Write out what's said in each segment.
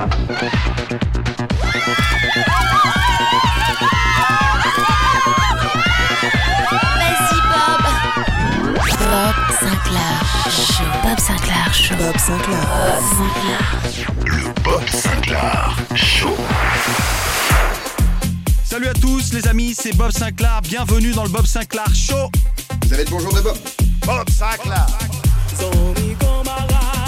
Bob. Bob Sinclair Show. Bob Sinclair Show. Bob Sinclair. Bob Sinclair Show. Salut à tous les amis, c'est Bob Sinclair. Bienvenue dans le Bob Sinclair Show. Vous avez le bonjour de Bob Bob Sinclair. Zombie camarade,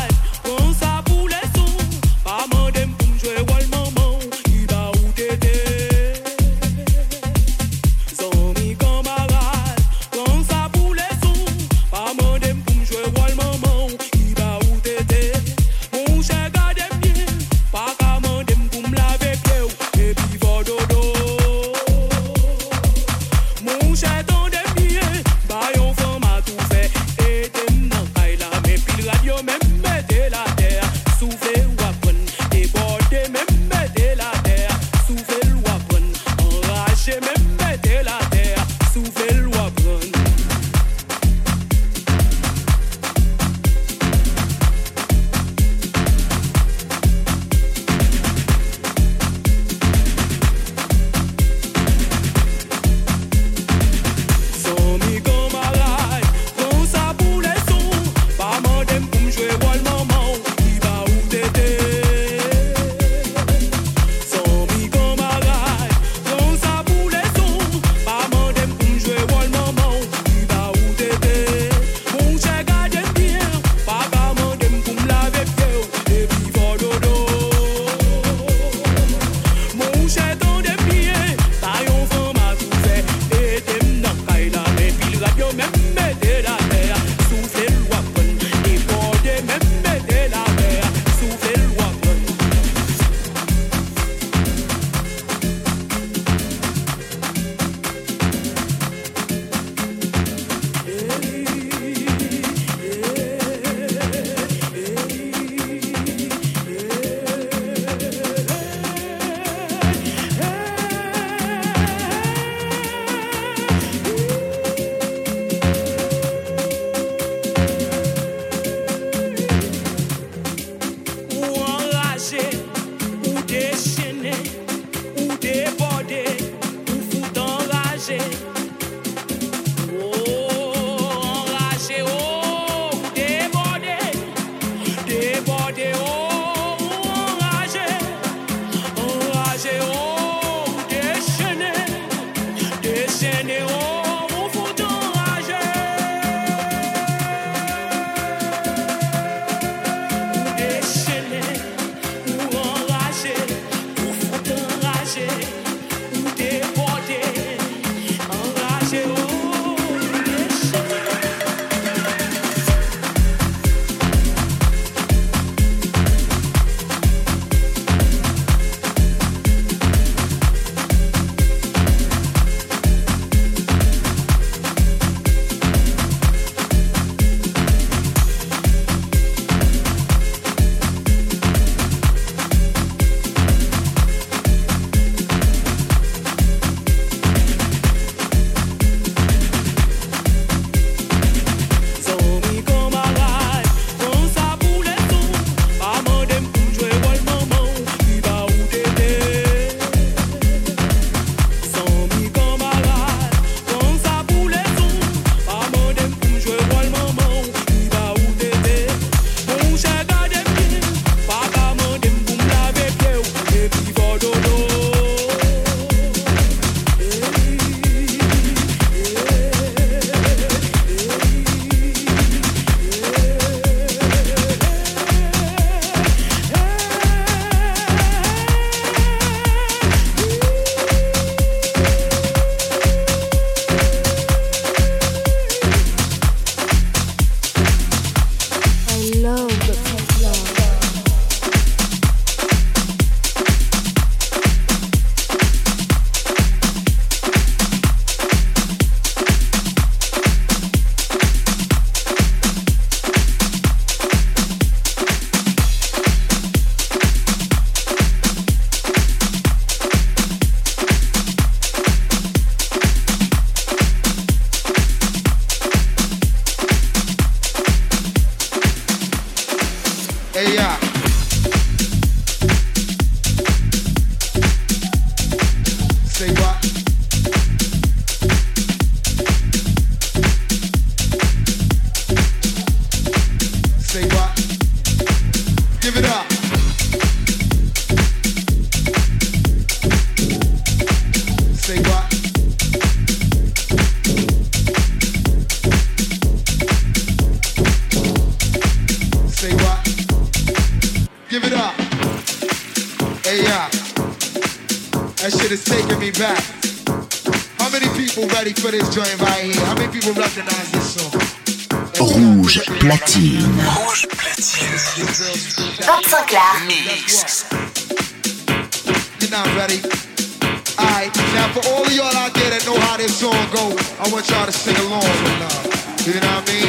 want y'all to sing along with love. You know what I mean?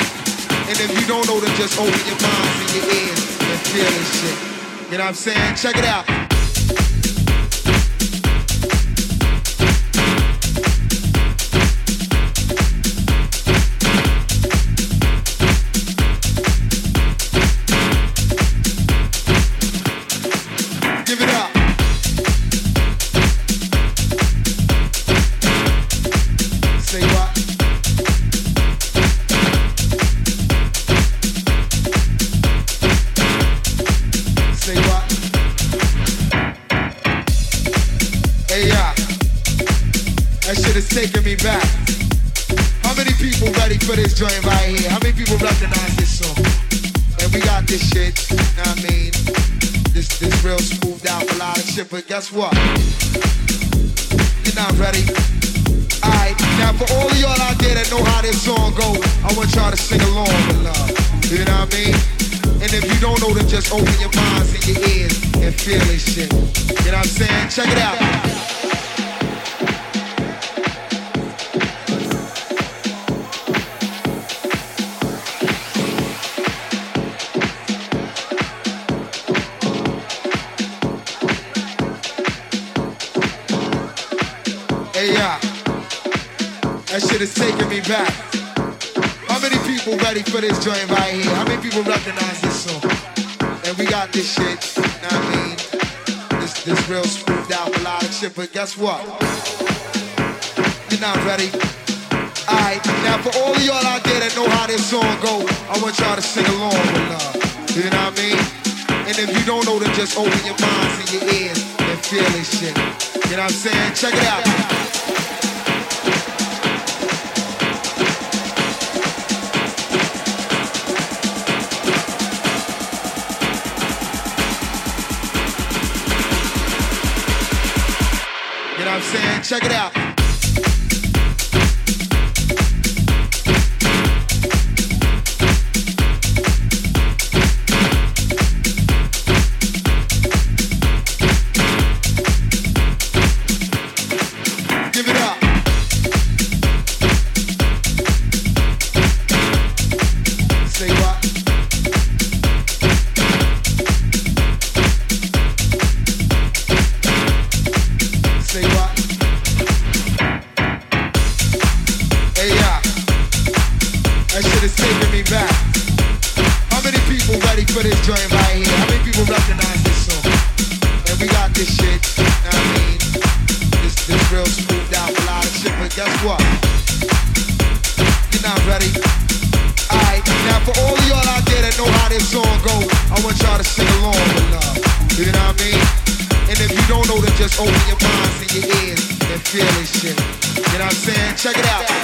And if you don't know, then just open your minds and your ears and feel this shit. You know what I'm saying? Check it out. You know I'm saying? Check it out. Hey, yeah. That shit is taking me back. How many people ready for this joint right here? How many people recognize this song? And we got this shit, know what I mean? This, real smoothed out melodic shit, but guess what? You're not ready. Alright, now for all of y'all out there that know how this song go, I want y'all to sing along with love. You know what I mean? And if you don't know, then just open your minds and your ears and feel this shit. You know what I'm saying? Check it out. Saying? Check it out. This song go, I want y'all to sing along with love. You know what I mean? And if you don't know, then just open your minds and your ears and feel this shit. You know what I'm saying? Check it out.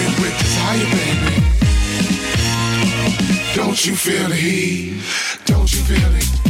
burning with desire, baby. Don't you feel the heat? Don't you feel it?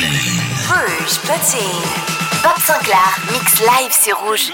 Rouge platine. Bob Sinclair, mix live sur Rouge.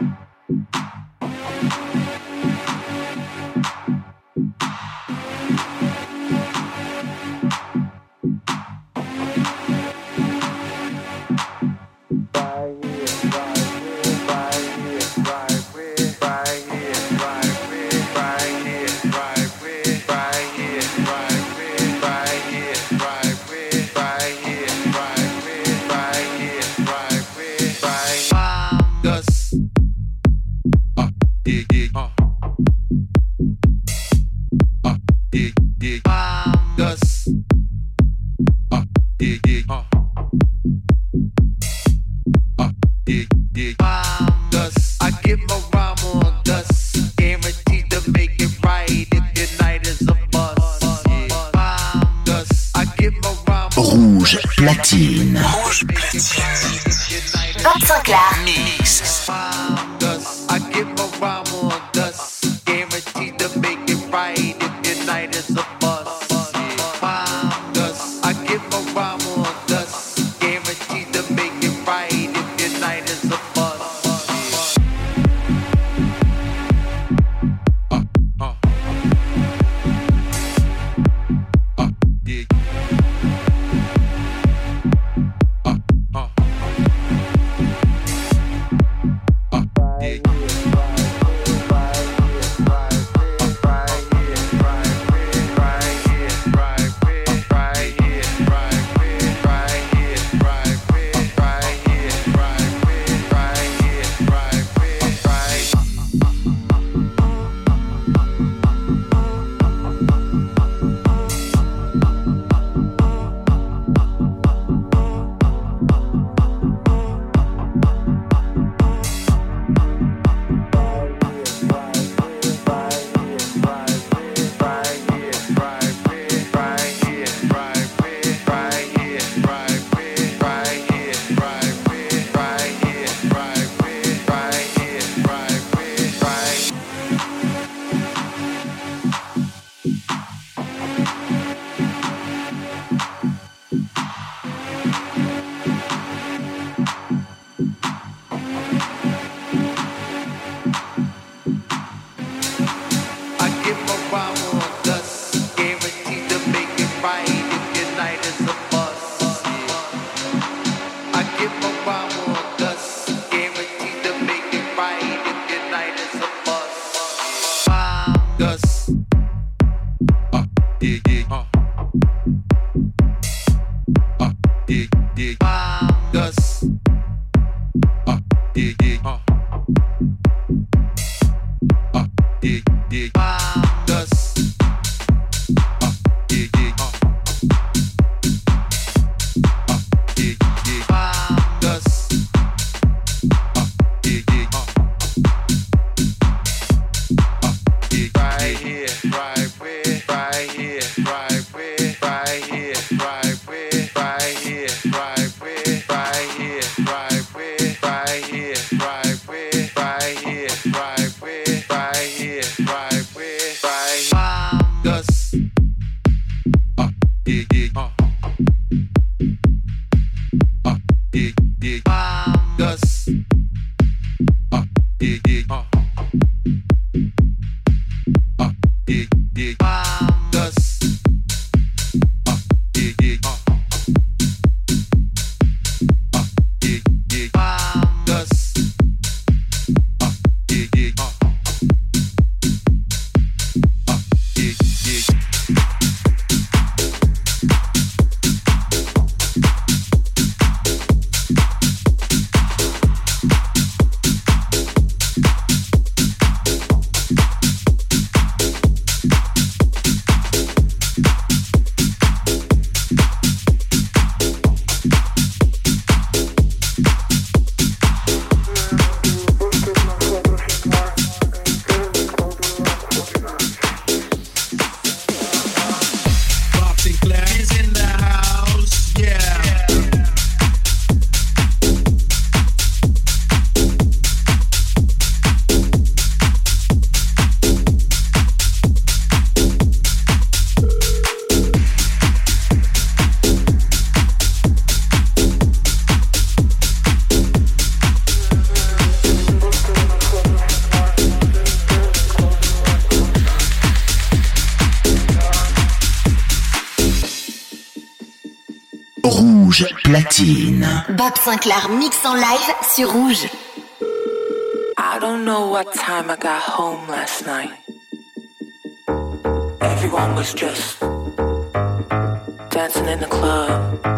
you Bob Sinclair mix en live sur Rouge. I don't know what time I got home last night. Everyone was just dancing in the club.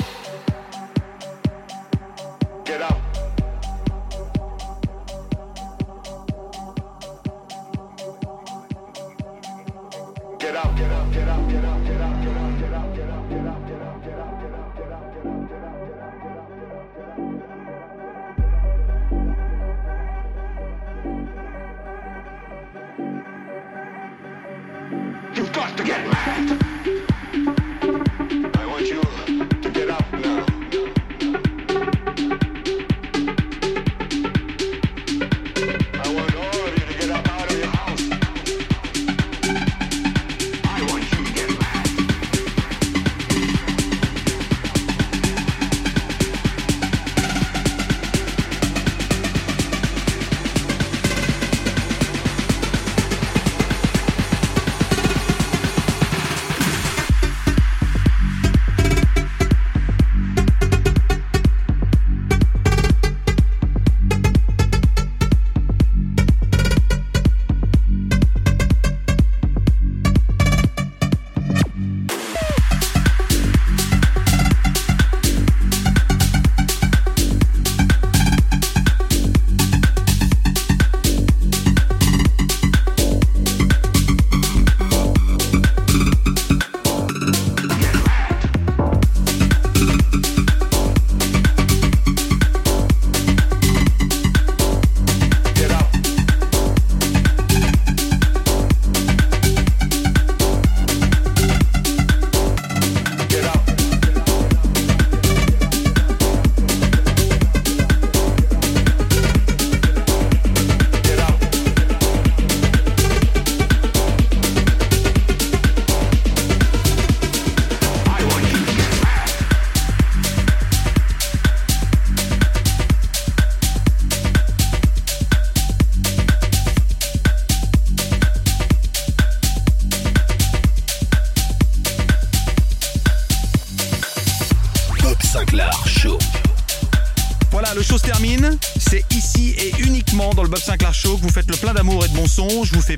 Je vous fais